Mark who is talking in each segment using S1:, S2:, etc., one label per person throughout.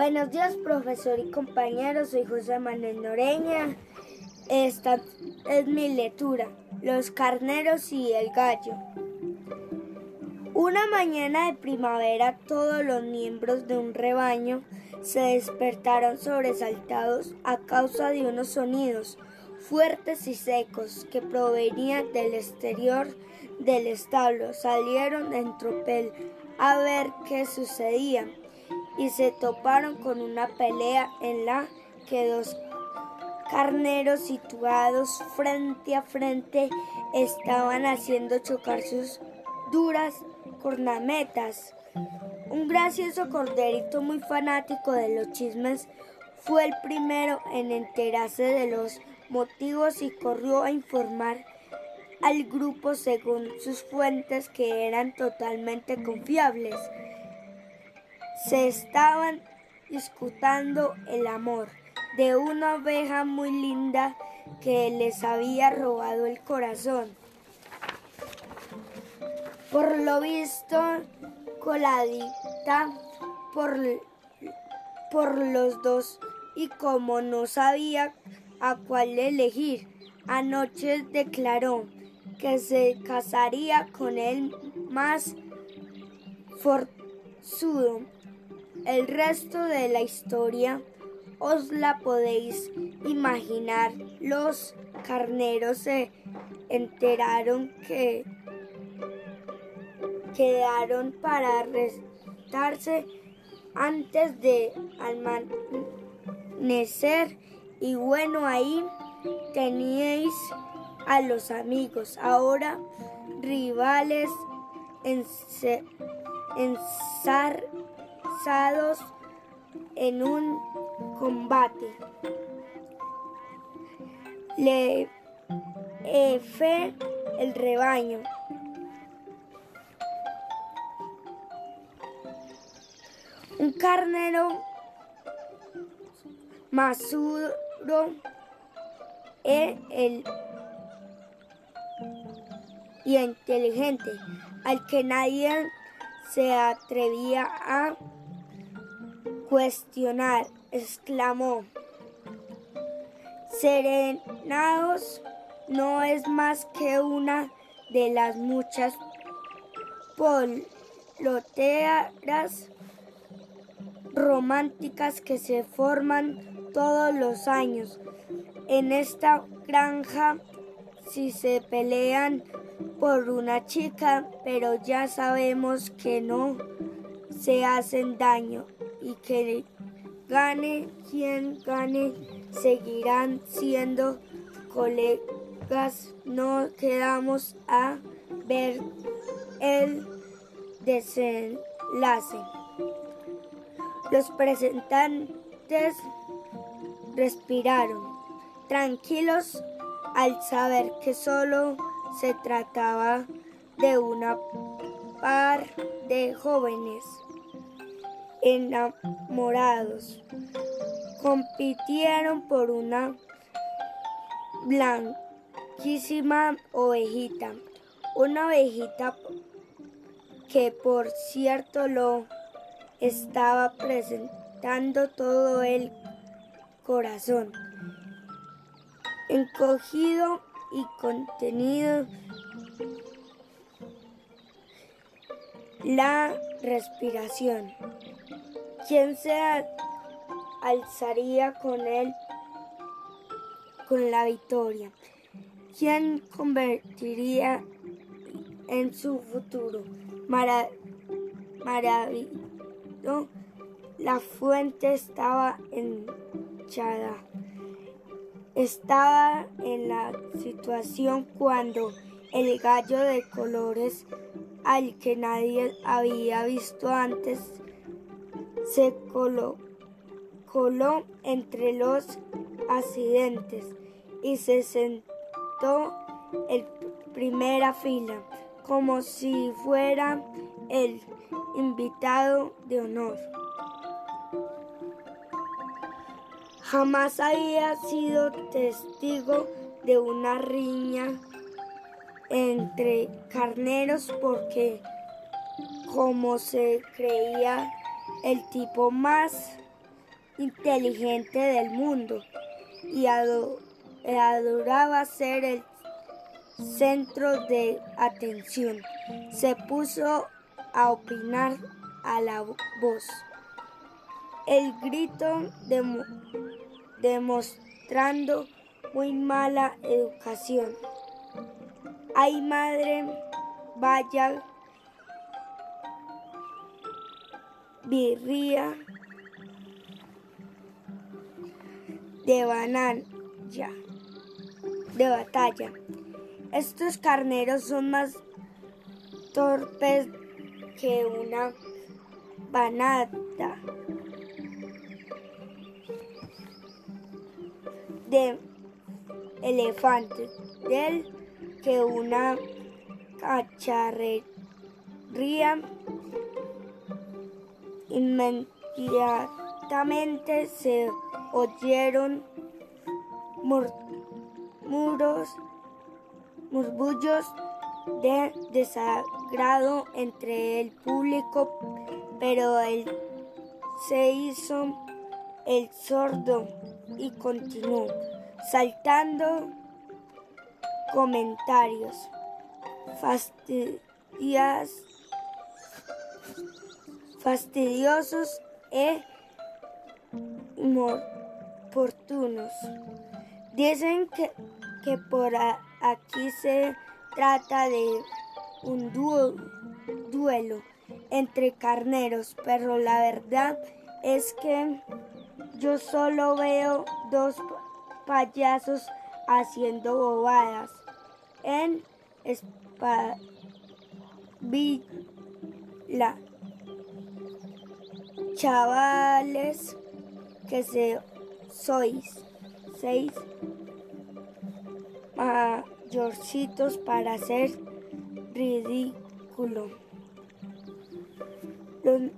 S1: Buenos días, profesor y compañeros. Soy José Manuel Noreña. Esta es mi lectura, Los carneros y el gallo. Una mañana de primavera todos los miembros de un rebaño se despertaron sobresaltados a causa de unos sonidos fuertes y secos que provenían del exterior del establo. Salieron en tropel a ver qué sucedía y se toparon con una pelea en la que dos carneros situados frente a frente estaban haciendo chocar sus duras cornametas. Un gracioso corderito muy fanático de los chismes fue el primero en enterarse de los motivos y corrió a informar al grupo según sus fuentes que eran totalmente confiables. Se estaban discutiendo el amor de una oveja muy linda que les había robado el corazón. Por lo visto, coladita por, por los dos y como no sabía a cuál elegir, anoche declaró que se casaría con el más forzudo. El resto de la historia os la podéis imaginar. Los carneros se enteraron que quedaron para restarse antes de amanecer y bueno ahí teníais a los amigos, ahora rivales en un combate. Le fe el rebaño. Un carnero masuro e el y inteligente, al que nadie se atrevía a cuestionar, exclamó. Serenados no es más que una de las muchas poloteras románticas que se forman todos los años. En esta granja, si se pelean por una chica, pero ya sabemos que no se hacen daño y que gane quien gane, seguirán siendo colegas. No quedamos a ver el desenlace. Los presentantes respiraron, tranquilos al saber que solo se trataba de una par de jóvenes enamorados. Compitieron por una blanquísima ovejita, una ovejita que por cierto lo estaba presentando todo el corazón, encogido y contenido la respiración. ¿Quién se alzaría con él con la victoria? ¿Quién convertiría en su futuro? maravilloso. La fuente estaba hinchada. Estaba en la situación cuando el gallo de colores al que nadie había visto antes se coló, entre los accidentes y se sentó en primera fila como si fuera el invitado de honor. Jamás había sido testigo de una riña entre carneros porque como se creía el tipo más inteligente del mundo y adoraba ser el centro de atención. Se puso a opinar a la voz. El grito demostrando muy mala educación. Ay madre, vaya birria de banana de batalla. Estos carneros son más torpes que una banata de elefante, del que una cacharrería inmediatamente se oyeron murmuros, murmullos de desagrado entre el público, pero él se hizo el sordo y continuó saltando comentarios fastidiosos e inoportunos. Dicen que, que por aquí se trata de un duelo entre carneros, pero la verdad es que yo solo veo dos payasos haciendo bobadas en la Chavales que se sois seis mayorcitos para hacer ridículo. Los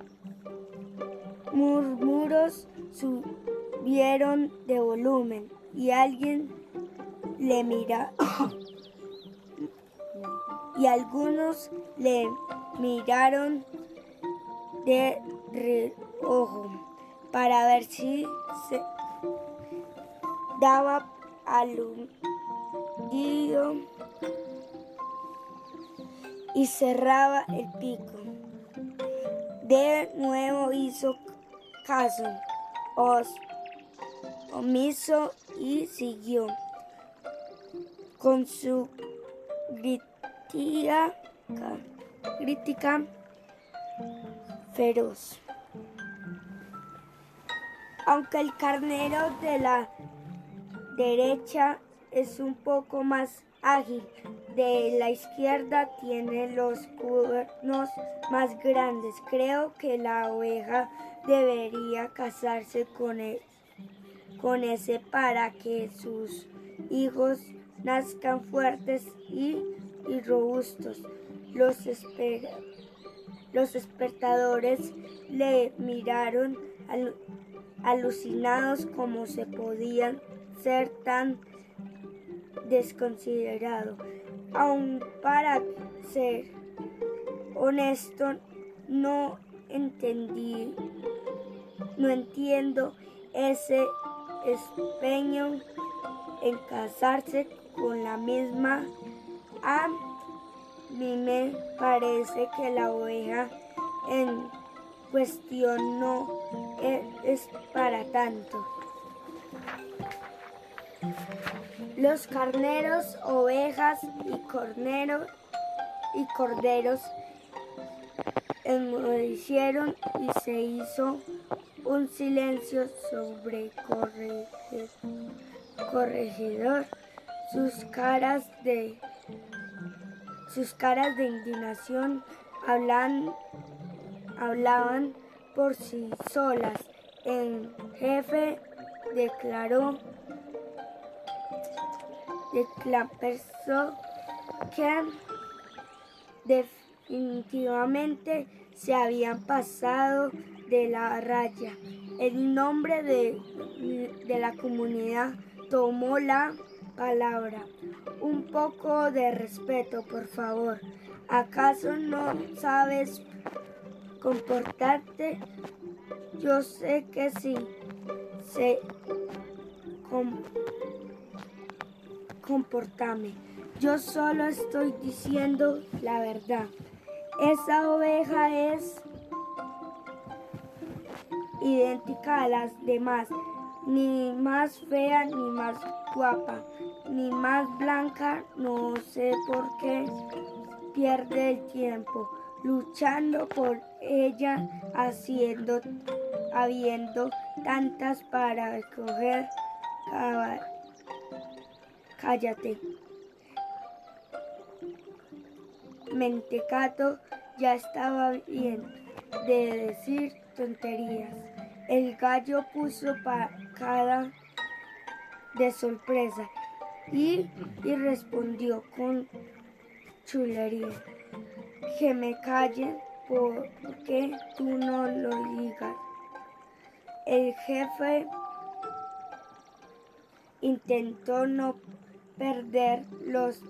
S1: murmuros subieron de volumen y alguien le mira y algunos le miraron de reojo para ver si se daba aludido y cerraba el pico. De nuevo hizo caso, os omiso y siguió con su crítica, crítica feroz. Aunque el carnero de la derecha es un poco más ágil, de la izquierda tiene los cuernos más grandes. Creo que la oveja debería casarse con, e-, con ese para que sus hijos nazcan fuertes y, robustos. Los, los espectadores le miraron alucinados como se podían ser tan desconsiderado. Aun para ser honesto, no entendí, no entiendo ese empeño en casarse con la misma. A mí me parece que la oveja en cuestión no es para tanto. Los carneros, ovejas y corneros y corderos enmudecieron y se hizo un silencio sobre corregidor. Sus caras de sus caras de indignación hablan, hablaban por sí solas. El jefe declaró declaró que definitivamente se habían pasado de la raya. El nombre de, de la comunidad tomó la palabra. Un poco de respeto, por favor. ¿Acaso no sabes comportarte? Yo sé que sí. se comportame. Yo solo estoy diciendo la verdad. Esa oveja es idéntica a las demás, ni más fea ni más guapa, ni más blanca, no sé por qué pierde el tiempo luchando por ella, haciendo, habiendo tantas para escoger. Cállate. Mentecato ya estaba bien de decir tonterías. El gallo puso cada de sorpresa y, y respondió con chulería. Que me callen porque tú no lo digas. El jefe intentó no perder los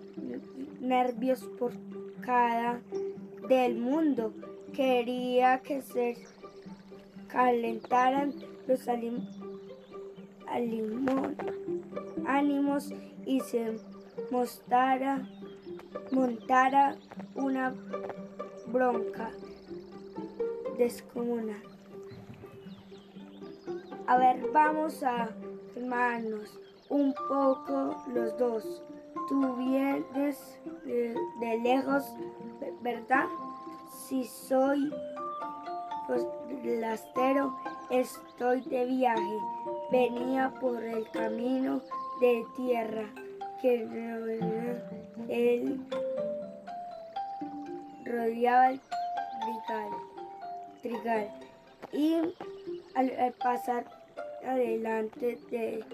S1: nervios por cada del mundo. Quería que se calentaran los ánimos y se mostrara, montara una bronca descomunal. A ver, vamos a hermanos un poco los dos. Tú vienes de, lejos, ¿verdad? Si soy lastero, estoy de viaje. Venía por el camino de tierra que él rodeaba el trigal, y al, pasar adelante de,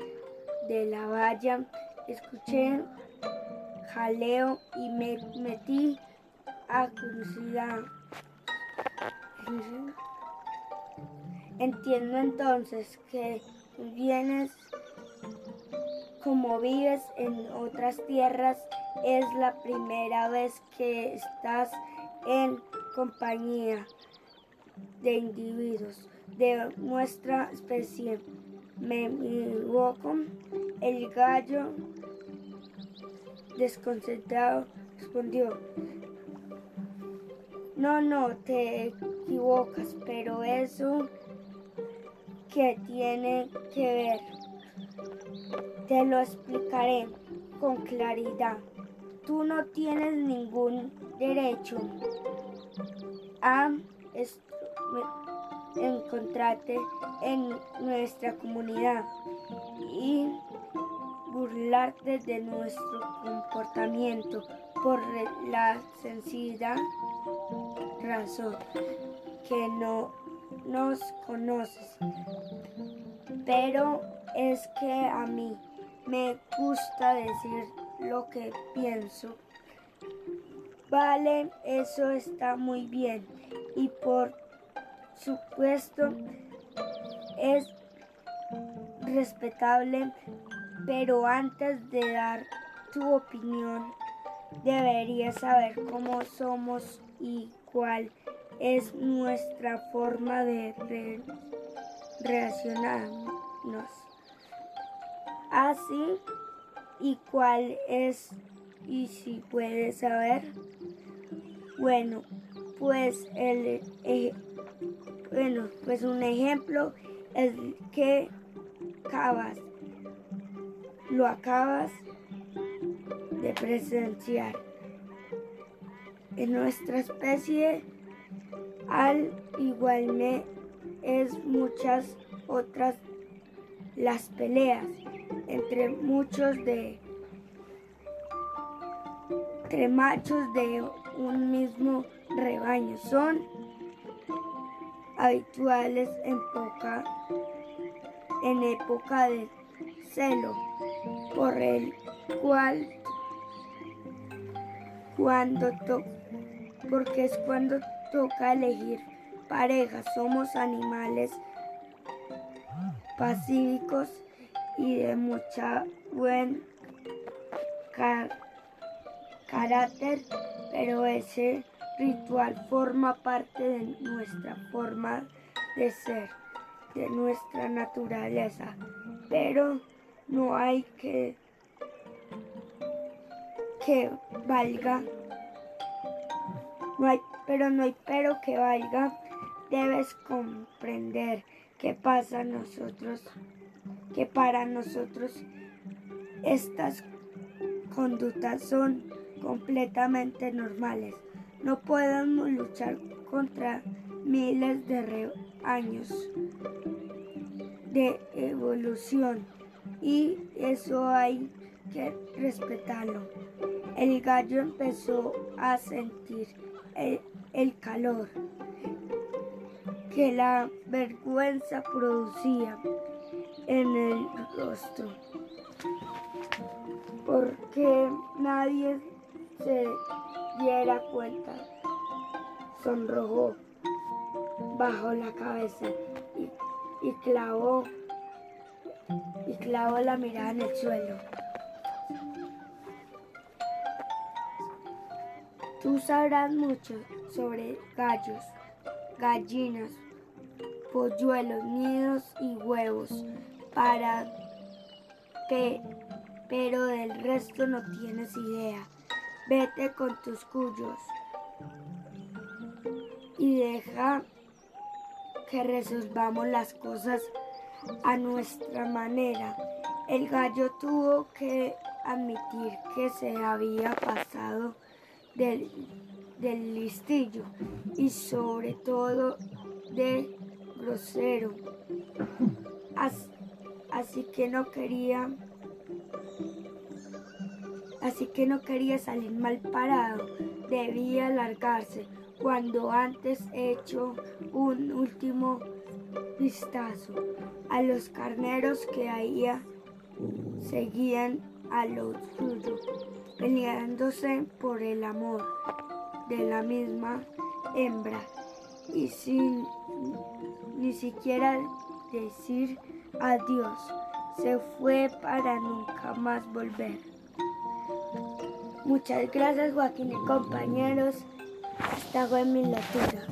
S1: de, la valla escuché jaleo y me metí a curiosidad. Entiendo entonces que vienes como vives en otras tierras, es la primera vez que estás en compañía de individuos de nuestra especie. Me equivoco. El gallo desconcentrado respondió. No, no, te equivocas, pero eso que tiene que ver, te lo explicaré con claridad. Tú no tienes ningún derecho a encontrarte en nuestra comunidad y burlarte de nuestro comportamiento por la sencilla razón que no nos conoces. Pero es que a mí me gusta decir lo que pienso Vale, eso está muy bien. Y por supuesto es respetable, pero antes de dar tu opinión, deberías saber cómo somos y cuál es nuestra forma de relacionarnos. Así, y cuál es, y si puedes saber, bueno, pues el eh, bueno, pues un ejemplo es que acabas, lo acabas de presenciar. En nuestra especie, al igual es muchas otras las peleas entre muchos de entre machos de un mismo rebaño. Son habituales en, poca, en época de celo, por el cual cuando to, porque es cuando toca elegir pareja. Somos animales pacíficos y de mucha buen carácter, pero ese ritual forma parte de nuestra forma de ser. de nuestra naturaleza, pero no hay que que valga no hay, pero no hay pero que valga debes comprender que pasa nosotros que para nosotros estas conductas son completamente normales. No podemos luchar contra miles de años de evolución y eso hay que respetarlo. El gallo empezó a sentir el, calor que la vergüenza producía en el rostro, porque nadie se diera cuenta. Sonrojó, bajó la cabeza y, y clavó y clavó la mirada en el suelo. Tú sabrás mucho sobre gallos, gallinas, polluelos, nidos y huevos, para que, pero del resto no tienes idea. Vete con tus cuyos y deja que resolvamos las cosas a nuestra manera. El gallo tuvo que admitir que se había pasado del, listillo y sobre todo de grosero. así que no quería así que no quería salir mal parado, debía largarse cuando antes hecho un último vistazo a los carneros que ahí seguían a los suyos, peleándose por el amor de la misma hembra y sin ni siquiera decir adiós, se fue para nunca más volver. Muchas gracias Joaquín y compañeros. Esta fue mi lectura.